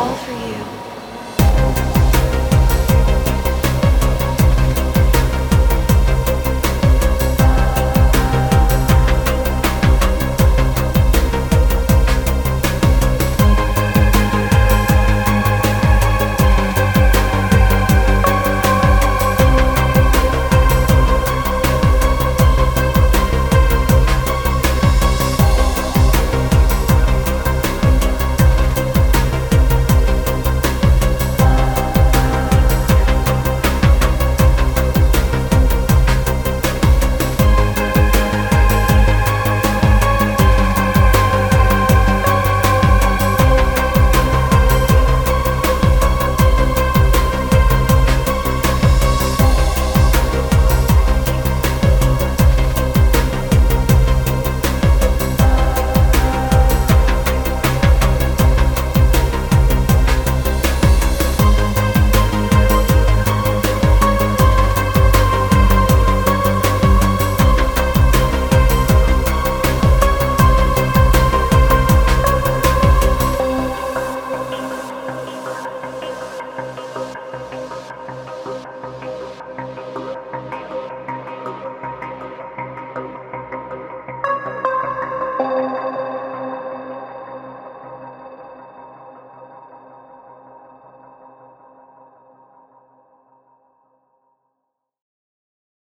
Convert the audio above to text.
all for you.